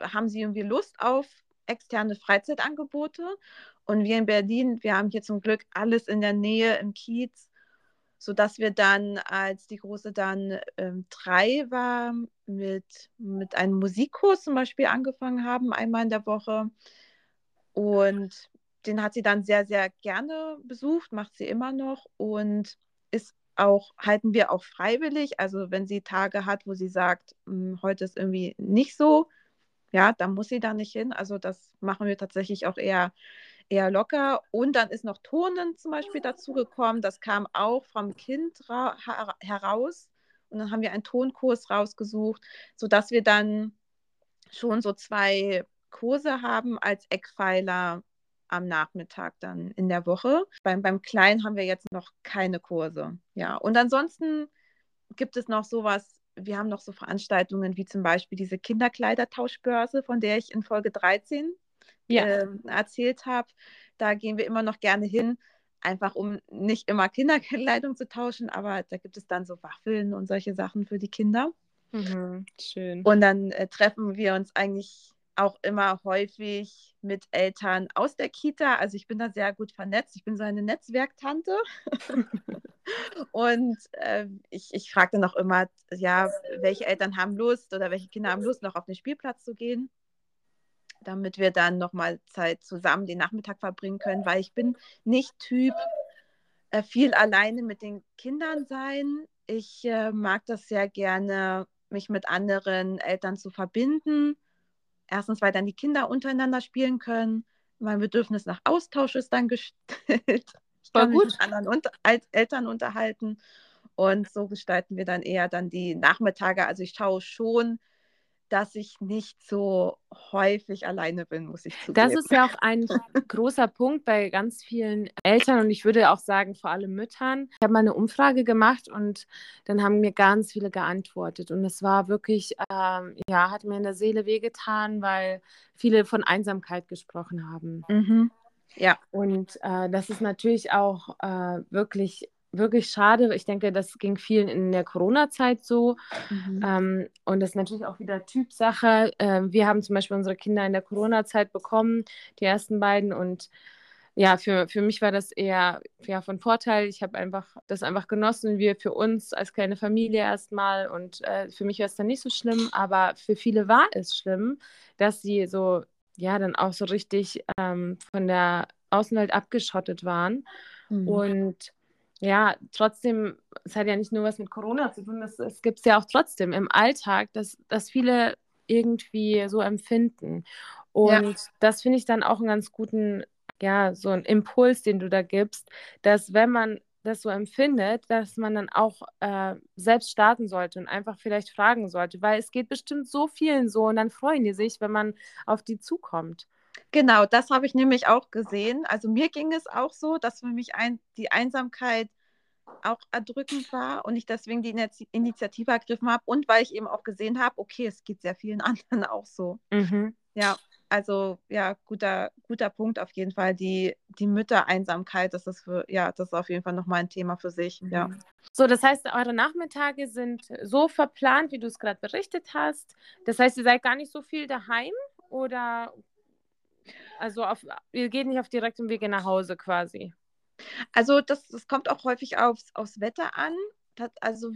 haben sie irgendwie Lust auf externe Freizeitangebote. Und wir in Berlin, wir haben hier zum Glück alles in der Nähe im Kiez, sodass wir dann, als die Große dann ähm, drei war, mit, mit einem Musikkurs zum Beispiel angefangen haben, einmal in der Woche. Und den hat sie dann sehr, sehr gerne besucht, macht sie immer noch und ist auch, halten wir auch freiwillig. Also wenn sie Tage hat, wo sie sagt, hm, heute ist irgendwie nicht so, ja, dann muss sie da nicht hin. Also das machen wir tatsächlich auch eher, eher locker. Und dann ist noch Turnen zum Beispiel dazugekommen. Das kam auch vom Kind heraus. Und dann haben wir einen Tonkurs rausgesucht, sodass wir dann schon so zwei Kurse haben als Eckpfeiler am Nachmittag dann in der Woche. Beim, beim Kleinen haben wir jetzt noch keine Kurse. Ja, und ansonsten gibt es noch sowas wir haben noch so Veranstaltungen wie zum Beispiel diese Kinderkleidertauschbörse, von der ich in Folge 13 ja. äh, erzählt habe. Da gehen wir immer noch gerne hin, einfach um nicht immer Kinderkleidung zu tauschen, aber da gibt es dann so Waffeln und solche Sachen für die Kinder. Mhm, schön. Und dann äh, treffen wir uns eigentlich auch immer häufig mit Eltern aus der Kita. Also ich bin da sehr gut vernetzt. Ich bin so eine Netzwerktante. und äh, ich, ich frage dann auch immer, ja, welche Eltern haben Lust oder welche Kinder haben Lust, noch auf den Spielplatz zu gehen, damit wir dann nochmal Zeit zusammen den Nachmittag verbringen können, weil ich bin nicht Typ äh, viel alleine mit den Kindern sein. Ich äh, mag das sehr gerne, mich mit anderen Eltern zu verbinden Erstens, weil dann die Kinder untereinander spielen können. Mein Bedürfnis nach Austausch ist dann gestellt. Ich kann gut. mich mit anderen unter Eltern unterhalten. Und so gestalten wir dann eher dann die Nachmittage. Also ich schaue schon, dass ich nicht so häufig alleine bin, muss ich zugeben. Das ist ja auch ein großer Punkt bei ganz vielen Eltern und ich würde auch sagen, vor allem Müttern. Ich habe mal eine Umfrage gemacht und dann haben mir ganz viele geantwortet und es war wirklich, ähm, ja, hat mir in der Seele wehgetan, weil viele von Einsamkeit gesprochen haben. Mhm. Ja. Und äh, das ist natürlich auch äh, wirklich wirklich schade. Ich denke, das ging vielen in der Corona-Zeit so. Mhm. Ähm, und das ist natürlich auch wieder Typsache. Ähm, wir haben zum Beispiel unsere Kinder in der Corona-Zeit bekommen, die ersten beiden. Und ja, für, für mich war das eher ja, von Vorteil. Ich habe einfach das einfach genossen, wir für uns als kleine Familie erstmal. Und äh, für mich war es dann nicht so schlimm, aber für viele war es schlimm, dass sie so, ja, dann auch so richtig ähm, von der Außenwelt abgeschottet waren. Mhm. Und ja, trotzdem, es hat ja nicht nur was mit Corona zu tun, es gibt es ja auch trotzdem im Alltag, dass, dass viele irgendwie so empfinden. Und ja. das finde ich dann auch einen ganz guten ja, so ein Impuls, den du da gibst, dass wenn man das so empfindet, dass man dann auch äh, selbst starten sollte und einfach vielleicht fragen sollte, weil es geht bestimmt so vielen so und dann freuen die sich, wenn man auf die zukommt. Genau, das habe ich nämlich auch gesehen. Also mir ging es auch so, dass für mich ein, die Einsamkeit auch erdrückend war und ich deswegen die Initiative ergriffen habe und weil ich eben auch gesehen habe, okay, es geht sehr vielen anderen auch so. Mhm. Ja, also ja, guter, guter Punkt auf jeden Fall. Die, die Müttereinsamkeit, das ist für, ja, das ist auf jeden Fall nochmal ein Thema für sich. Mhm. Ja. So, das heißt, eure Nachmittage sind so verplant, wie du es gerade berichtet hast. Das heißt, ihr seid gar nicht so viel daheim oder also auf, ihr geht nicht auf direktem Wege nach Hause quasi. Also das, das kommt auch häufig aufs, aufs Wetter an. Das, also,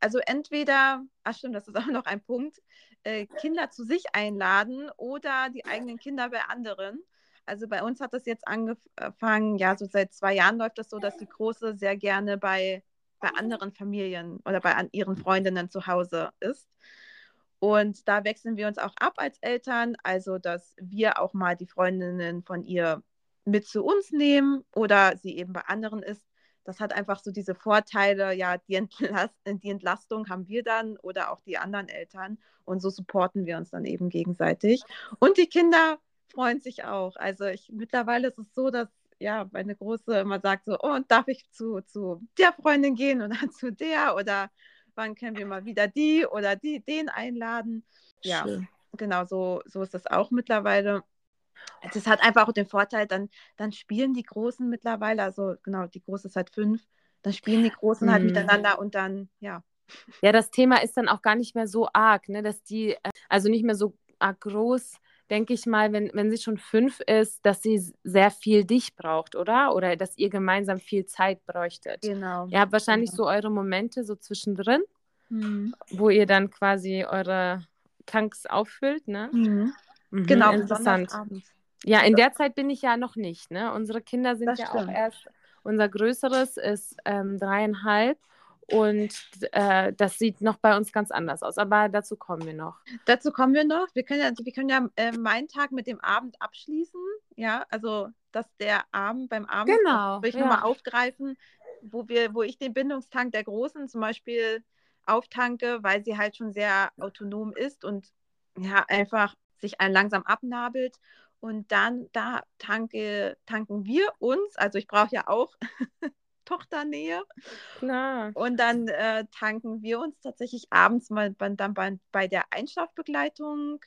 also entweder, ach stimmt, das ist auch noch ein Punkt, äh, Kinder zu sich einladen oder die eigenen Kinder bei anderen. Also bei uns hat das jetzt angefangen, ja, so seit zwei Jahren läuft das so, dass die Große sehr gerne bei, bei anderen Familien oder bei an ihren Freundinnen zu Hause ist. Und da wechseln wir uns auch ab als Eltern, also dass wir auch mal die Freundinnen von ihr mit zu uns nehmen oder sie eben bei anderen ist das hat einfach so diese Vorteile, ja, die, Entlast die Entlastung haben wir dann oder auch die anderen Eltern und so supporten wir uns dann eben gegenseitig. Und die Kinder freuen sich auch. Also ich, mittlerweile ist es so, dass ja, meine Große immer sagt so, oh, darf ich zu, zu der Freundin gehen oder zu der oder wann können wir mal wieder die oder die, den einladen. Ja, Schön. genau, so, so ist das auch mittlerweile das hat einfach auch den Vorteil, dann, dann spielen die Großen mittlerweile, also genau, die Große ist halt fünf, dann spielen die Großen mhm. halt miteinander und dann, ja. Ja, das Thema ist dann auch gar nicht mehr so arg, ne, dass die, äh, also nicht mehr so arg groß, denke ich mal, wenn, wenn sie schon fünf ist, dass sie sehr viel dich braucht, oder? Oder dass ihr gemeinsam viel Zeit bräuchtet. Genau. Ihr habt wahrscheinlich genau. so eure Momente so zwischendrin, mhm. wo ihr dann quasi eure Tanks auffüllt, ne? Mhm. Mhm, genau, interessant. Ja, in der Zeit bin ich ja noch nicht. Ne? Unsere Kinder sind das ja stimmt. auch erst, unser größeres ist ähm, dreieinhalb und äh, das sieht noch bei uns ganz anders aus. Aber dazu kommen wir noch. Dazu kommen wir noch. Wir können ja, wir können ja äh, meinen Tag mit dem Abend abschließen. Ja, also dass der Abend beim Abend genau, will ich ja. nochmal aufgreifen, wo wir, wo ich den Bindungstank der Großen zum Beispiel auftanke, weil sie halt schon sehr autonom ist und ja, einfach sich einen langsam abnabelt. Und dann, da tanke, tanken wir uns, also ich brauche ja auch Tochternähe. Klar. Und dann äh, tanken wir uns tatsächlich abends mal bei, dann bei, bei der Einschlafbegleitung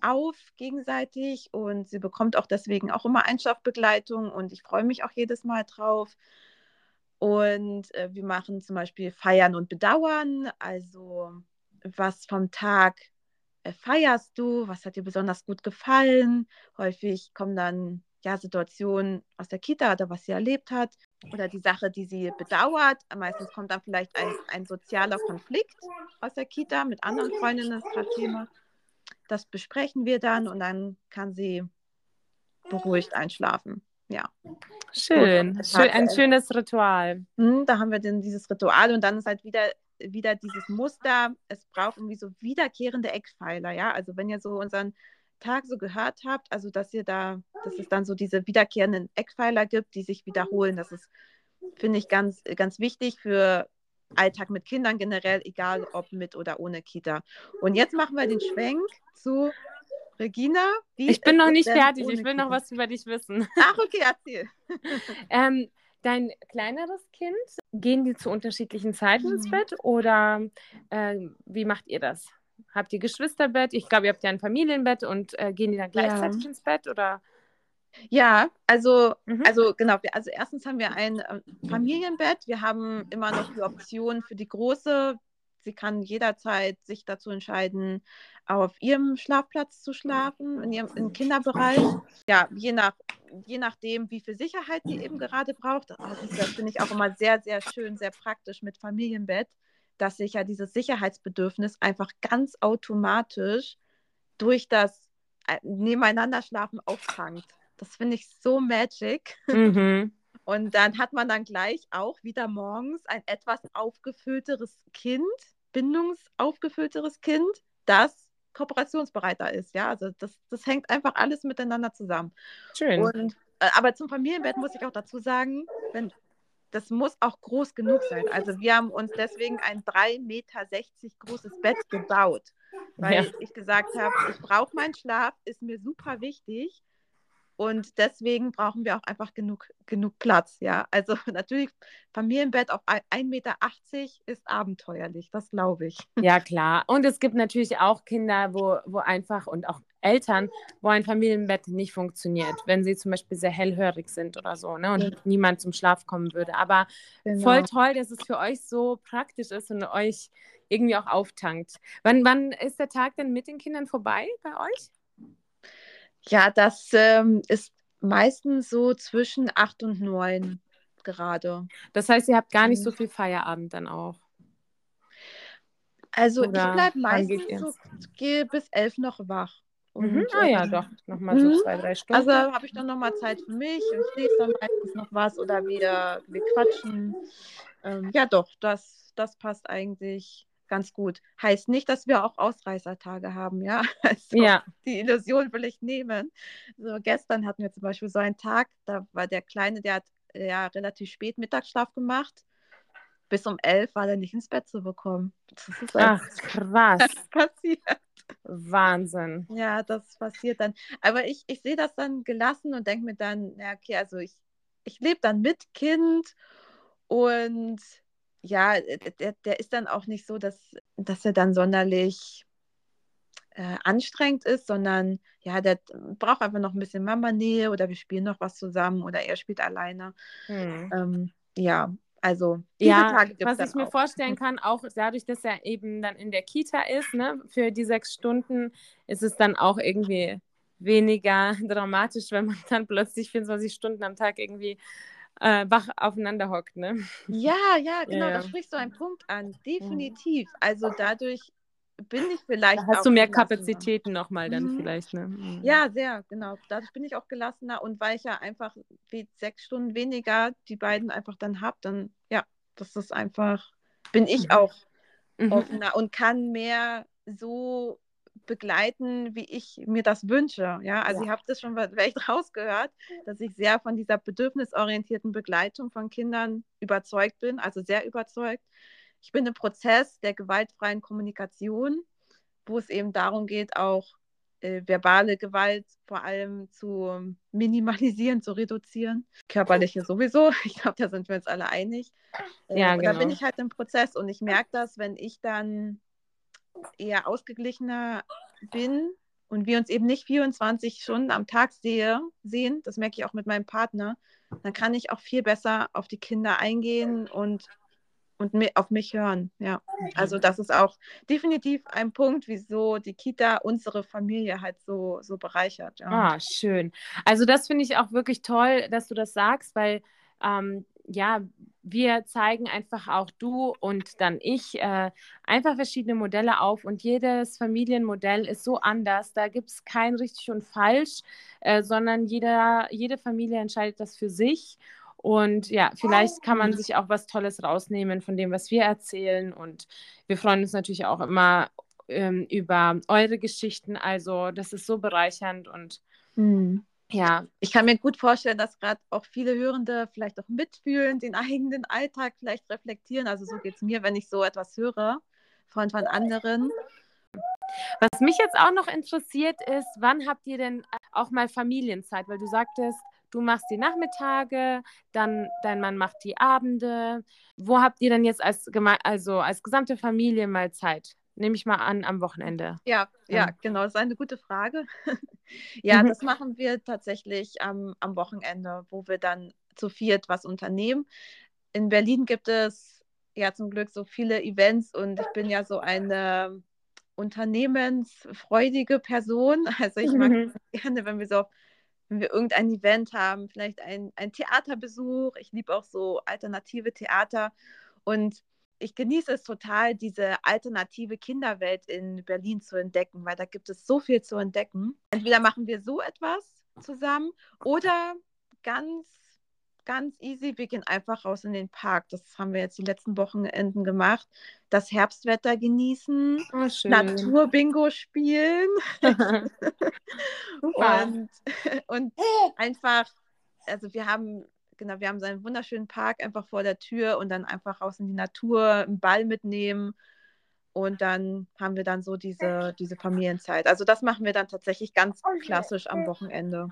auf gegenseitig und sie bekommt auch deswegen auch immer Einschlafbegleitung und ich freue mich auch jedes Mal drauf. Und äh, wir machen zum Beispiel Feiern und Bedauern, also was vom Tag äh, feierst du? Was hat dir besonders gut gefallen? Häufig kommen dann ja Situationen aus der Kita oder was sie erlebt hat oder die Sache, die sie bedauert. Meistens kommt dann vielleicht ein, ein sozialer Konflikt aus der Kita mit anderen Freundinnen, das Thema. Das besprechen wir dann und dann kann sie beruhigt einschlafen. Ja. Schön. Schön ein schönes Ritual. Hm, da haben wir dann dieses Ritual und dann ist halt wieder wieder dieses Muster, es braucht irgendwie so wiederkehrende Eckpfeiler, ja. Also wenn ihr so unseren Tag so gehört habt, also dass ihr da, dass es dann so diese wiederkehrenden Eckpfeiler gibt, die sich wiederholen, das ist, finde ich, ganz, ganz wichtig für Alltag mit Kindern generell, egal ob mit oder ohne Kita. Und jetzt machen wir den Schwenk zu Regina. ich bin noch nicht fertig, ich will Kita? noch was über dich wissen. Ach, okay, erzähl. ähm, Dein kleineres Kind, gehen die zu unterschiedlichen Zeiten ins mhm. Bett oder äh, wie macht ihr das? Habt ihr Geschwisterbett? Ich glaube, ihr habt ja ein Familienbett und äh, gehen die dann gleichzeitig ja. ins Bett oder? Ja, also, mhm. also genau, also erstens haben wir ein äh, Familienbett. Wir haben immer noch die Option für die Große, Sie kann jederzeit sich dazu entscheiden, auf ihrem Schlafplatz zu schlafen, in ihrem im Kinderbereich. Ja, je, nach, je nachdem, wie viel Sicherheit sie eben gerade braucht. Das finde ich auch immer sehr, sehr schön, sehr praktisch mit Familienbett, dass sich ja dieses Sicherheitsbedürfnis einfach ganz automatisch durch das äh, Nebeneinander schlafen auffangt. Das finde ich so magic. Mhm. Und dann hat man dann gleich auch wieder morgens ein etwas aufgefüllteres Kind, bindungsaufgefüllteres Kind, das kooperationsbereiter ist. Ja, also das, das hängt einfach alles miteinander zusammen. Schön. Und, äh, aber zum Familienbett muss ich auch dazu sagen, wenn, das muss auch groß genug sein. Also wir haben uns deswegen ein 3,60 Meter großes Bett gebaut, weil ja. ich gesagt habe, ich brauche meinen Schlaf, ist mir super wichtig. Und deswegen brauchen wir auch einfach genug, genug Platz. Ja, also natürlich Familienbett auf 1,80 Meter ist abenteuerlich, das glaube ich. Ja, klar. Und es gibt natürlich auch Kinder, wo, wo einfach und auch Eltern, wo ein Familienbett nicht funktioniert, wenn sie zum Beispiel sehr hellhörig sind oder so, ne? Und ja. niemand zum Schlaf kommen würde. Aber genau. voll toll, dass es für euch so praktisch ist und euch irgendwie auch auftankt. Wann, wann ist der Tag denn mit den Kindern vorbei bei euch? Ja, das ähm, ist meistens so zwischen acht und neun gerade. Das heißt, ihr habt gar nicht so viel Feierabend dann auch. Also Oder ich bleibe meistens so, bis elf noch wach. Und, mhm. Ah ja, ähm, doch, nochmal so mhm. zwei, drei Stunden. Also habe ich dann nochmal Zeit für mich und ich lese dann meistens noch was oder wir, wir quatschen. Ähm, ja doch, das, das passt eigentlich ganz gut. Heißt nicht, dass wir auch Ausreißertage haben, ja. Also ja. Die Illusion will ich nehmen. So, gestern hatten wir zum Beispiel so einen Tag, da war der Kleine, der hat ja relativ spät Mittagsschlaf gemacht. Bis um elf war er nicht ins Bett zu bekommen. Ach, krass. Das passiert. Wahnsinn. Ja, das passiert dann. Aber ich, ich sehe das dann gelassen und denke mir dann, ja, okay, also ich, ich lebe dann mit Kind und ja, der, der ist dann auch nicht so, dass, dass er dann sonderlich äh, anstrengend ist, sondern ja, der braucht einfach noch ein bisschen Mama-Nähe oder wir spielen noch was zusammen oder er spielt alleine. Hm. Ähm, ja, also ja, was ich mir auch. vorstellen kann, auch dadurch, dass er eben dann in der Kita ist, ne, für die sechs Stunden, ist es dann auch irgendwie weniger dramatisch, wenn man dann plötzlich 24 Stunden am Tag irgendwie äh, wach aufeinander hockt, ne? Ja, ja, genau, ja, ja. da sprichst du einen Punkt an. Definitiv. Also dadurch bin ich vielleicht. Da hast du mehr Kapazitäten nochmal dann mhm. vielleicht, ne? Mhm. Ja, sehr, genau. Dadurch bin ich auch gelassener und weil ich ja einfach wie sechs Stunden weniger die beiden einfach dann habe, dann ja, das ist einfach, bin ich mhm. auch mhm. offener und kann mehr so begleiten, wie ich mir das wünsche. Ja, also ja. ihr habt das schon vielleicht rausgehört, dass ich sehr von dieser bedürfnisorientierten Begleitung von Kindern überzeugt bin, also sehr überzeugt. Ich bin im Prozess der gewaltfreien Kommunikation, wo es eben darum geht, auch äh, verbale Gewalt vor allem zu minimalisieren, zu reduzieren. Körperliche sowieso. Ich glaube, da sind wir uns alle einig. Äh, ja, genau. Da bin ich halt im Prozess und ich merke das, wenn ich dann eher ausgeglichener bin und wir uns eben nicht 24 Stunden am Tag sehe, sehen, das merke ich auch mit meinem Partner, dann kann ich auch viel besser auf die Kinder eingehen und, und auf mich hören. Ja, also das ist auch definitiv ein Punkt, wieso die Kita unsere Familie halt so, so bereichert. Ja. Ah, schön. Also das finde ich auch wirklich toll, dass du das sagst, weil ähm, ja, wir zeigen einfach auch du und dann ich äh, einfach verschiedene Modelle auf und jedes Familienmodell ist so anders. Da gibt es kein richtig und falsch, äh, sondern jeder, jede Familie entscheidet das für sich. Und ja, vielleicht kann man sich auch was Tolles rausnehmen von dem, was wir erzählen. Und wir freuen uns natürlich auch immer ähm, über eure Geschichten. Also das ist so bereichernd und mhm. Ja, ich kann mir gut vorstellen, dass gerade auch viele Hörende vielleicht auch mitfühlen, den eigenen Alltag vielleicht reflektieren. Also so geht es mir, wenn ich so etwas höre von, von anderen. Was mich jetzt auch noch interessiert ist, wann habt ihr denn auch mal Familienzeit? Weil du sagtest, du machst die Nachmittage, dann dein Mann macht die Abende. Wo habt ihr denn jetzt als, also als gesamte Familie mal Zeit? nehme ich mal an, am Wochenende. Ja, ja, genau, das ist eine gute Frage. ja, mhm. das machen wir tatsächlich am, am Wochenende, wo wir dann zu viert was unternehmen. In Berlin gibt es ja zum Glück so viele Events und ich bin ja so eine unternehmensfreudige Person. Also ich mag Mhm. gerne, wenn wir so, wenn wir irgendein Event haben, vielleicht ein, ein Theaterbesuch. Ich liebe auch so alternative Theater und ich genieße es total, diese alternative Kinderwelt in Berlin zu entdecken, weil da gibt es so viel zu entdecken. Entweder machen wir so etwas zusammen oder ganz, ganz easy, wir gehen einfach raus in den Park. Das haben wir jetzt die letzten Wochenenden gemacht. Das Herbstwetter genießen, Oh. Naturbingo spielen und, und einfach, also wir haben, genau, wir haben so einen wunderschönen Park einfach vor der Tür und dann einfach raus in die Natur, einen Ball mitnehmen und dann haben wir dann so diese, diese Familienzeit. Also das machen wir dann tatsächlich ganz klassisch am Wochenende.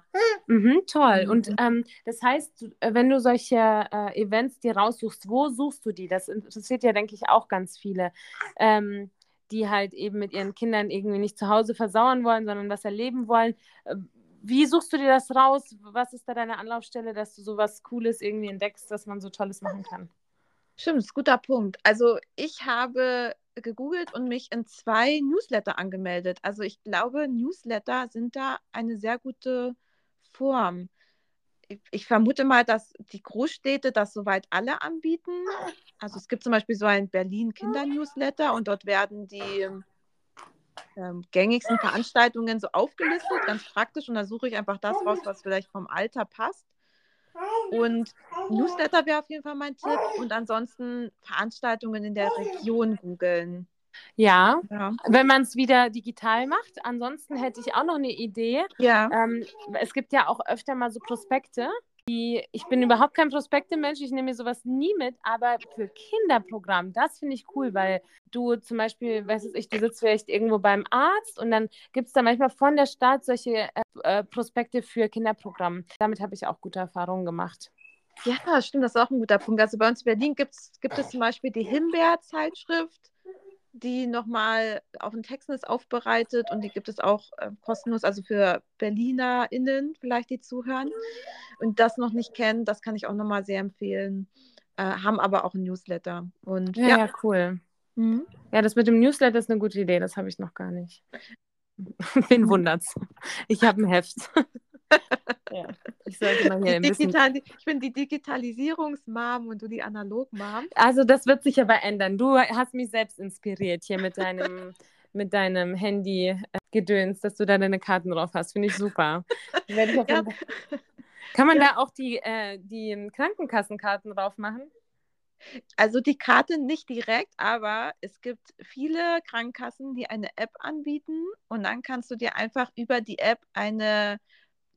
Mhm, toll. Mhm. Und ähm, das heißt, äh, wenn du solche äh, Events dir raussuchst, wo suchst du die? Das interessiert ja, denke ich, auch ganz viele, ähm, die halt eben mit ihren Kindern irgendwie nicht zu Hause versauern wollen, sondern was erleben wollen. Äh, Wie suchst du dir das raus? Was ist da deine Anlaufstelle, dass du sowas Cooles irgendwie entdeckst, dass man so Tolles machen kann? Stimmt, ist ein guter Punkt. Also ich habe gegoogelt und mich in zwei Newsletter angemeldet. Also ich glaube, Newsletter sind da eine sehr gute Form. Ich, vermute mal, dass die Großstädte das soweit alle anbieten. Also es gibt zum Beispiel so einen Berlin-Kinder-Newsletter und dort werden die ähm, gängigsten Veranstaltungen so aufgelistet, ganz praktisch. Und da suche ich einfach das raus, was vielleicht vom Alter passt. Und Newsletter wäre auf jeden Fall mein Tipp. Und ansonsten Veranstaltungen in der Region googeln. Ja, Ja. wenn man es wieder digital macht. Ansonsten hätte ich auch noch eine Idee. Ja. Ähm, es gibt ja auch öfter mal so Prospekte. Die, ich bin überhaupt kein Prospekte-Mensch, ich nehme mir sowas nie mit, aber für Kinderprogramm, das finde ich cool, weil du zum Beispiel, weiß ich, du sitzt vielleicht irgendwo beim Arzt und dann gibt es da manchmal von der Stadt solche äh, äh, Prospekte für Kinderprogramm. Damit habe ich auch gute Erfahrungen gemacht. Ja, stimmt, das ist auch ein guter Punkt. Also bei uns in Berlin gibt's, gibt es zum Beispiel die Himbeer-Zeitschrift, die nochmal auf den Texten ist aufbereitet und die gibt es auch äh, kostenlos, also für BerlinerInnen vielleicht, die zuhören und das noch nicht kennen, das kann ich auch nochmal sehr empfehlen. Äh, haben aber auch ein Newsletter. Und Ja, ja, ja, cool. Mhm. Ja, das mit dem Newsletter ist eine gute Idee, das habe ich noch gar nicht. Wen wundert's? Ich habe ein Heft. ja, ich sollte mal hier Die ein bisschen Digital ich bin die Digitalisierungsmom und du die Analog-Mom. Also das wird sich aber ändern. Du hast mich selbst inspiriert hier mit deinem, mit deinem Handy-Gedöns, dass du da deine Karten drauf hast. Finde ich super. Ich Ja. Kann man da auch die, äh, die Krankenkassenkarten drauf machen? Also die Karte nicht direkt, aber es gibt viele Krankenkassen, die eine App anbieten und dann kannst du dir einfach über die App eine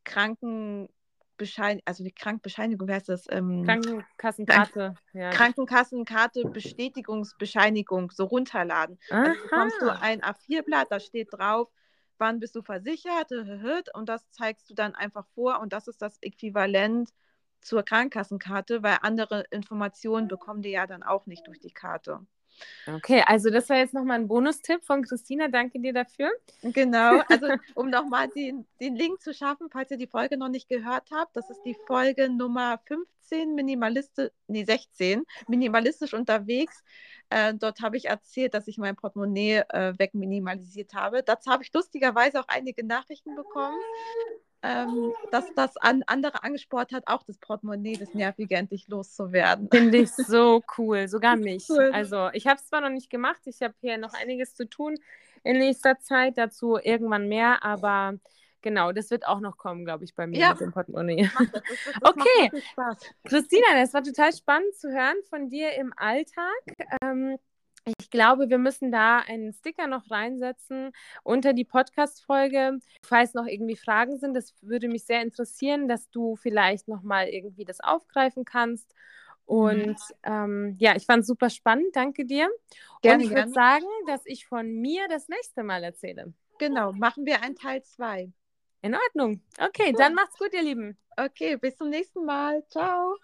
Krankenbescheinigung, also die Krankbescheinigung, wie heißt das? Ähm, Krankenkassenkarte. Ja. Krankenkassenkarte Bestätigungsbescheinigung so runterladen. Also bekommst du Aha. ein A4-Blatt, da steht drauf, wann bist du versichert und das zeigst du dann einfach vor und das ist das Äquivalent zur Krankenkassenkarte, weil andere Informationen bekommen die ja dann auch nicht durch die Karte. Okay, also das war jetzt nochmal ein Bonustipp von Christina. Danke dir dafür. Genau, also um nochmal den, den Link zu schaffen, falls ihr die Folge noch nicht gehört habt, das ist die Folge Nummer 15, Minimalistisch, nee, 16, minimalistisch unterwegs. Äh, dort habe ich erzählt, dass ich mein Portemonnaie äh, wegminimalisiert habe. Dazu habe ich lustigerweise auch einige Nachrichten bekommen, ähm, dass das an andere angespornt hat, auch das Portemonnaie, das Nervige endlich loszuwerden. Finde ich so cool, sogar mich. Cool. Also ich habe es zwar noch nicht gemacht, ich habe hier noch einiges zu tun in nächster Zeit, dazu irgendwann mehr, aber genau, das wird auch noch kommen, glaube ich, bei mir Ja. mit dem Portemonnaie. Das, das, das Okay. Christina, das war total spannend zu hören von dir im Alltag. Ähm, ich glaube, wir müssen da einen Sticker noch reinsetzen unter die Podcast-Folge. Falls noch irgendwie Fragen sind, das würde mich sehr interessieren, dass du vielleicht nochmal irgendwie das aufgreifen kannst. Und ähm, ja, ich fand es super spannend. Danke dir. Gerne, Und ich würde sagen, dass ich von mir das nächste Mal erzähle. Genau, machen wir einen Teil 2. In Ordnung. Okay, dann macht's gut, ihr Lieben. Okay, bis zum nächsten Mal. Ciao.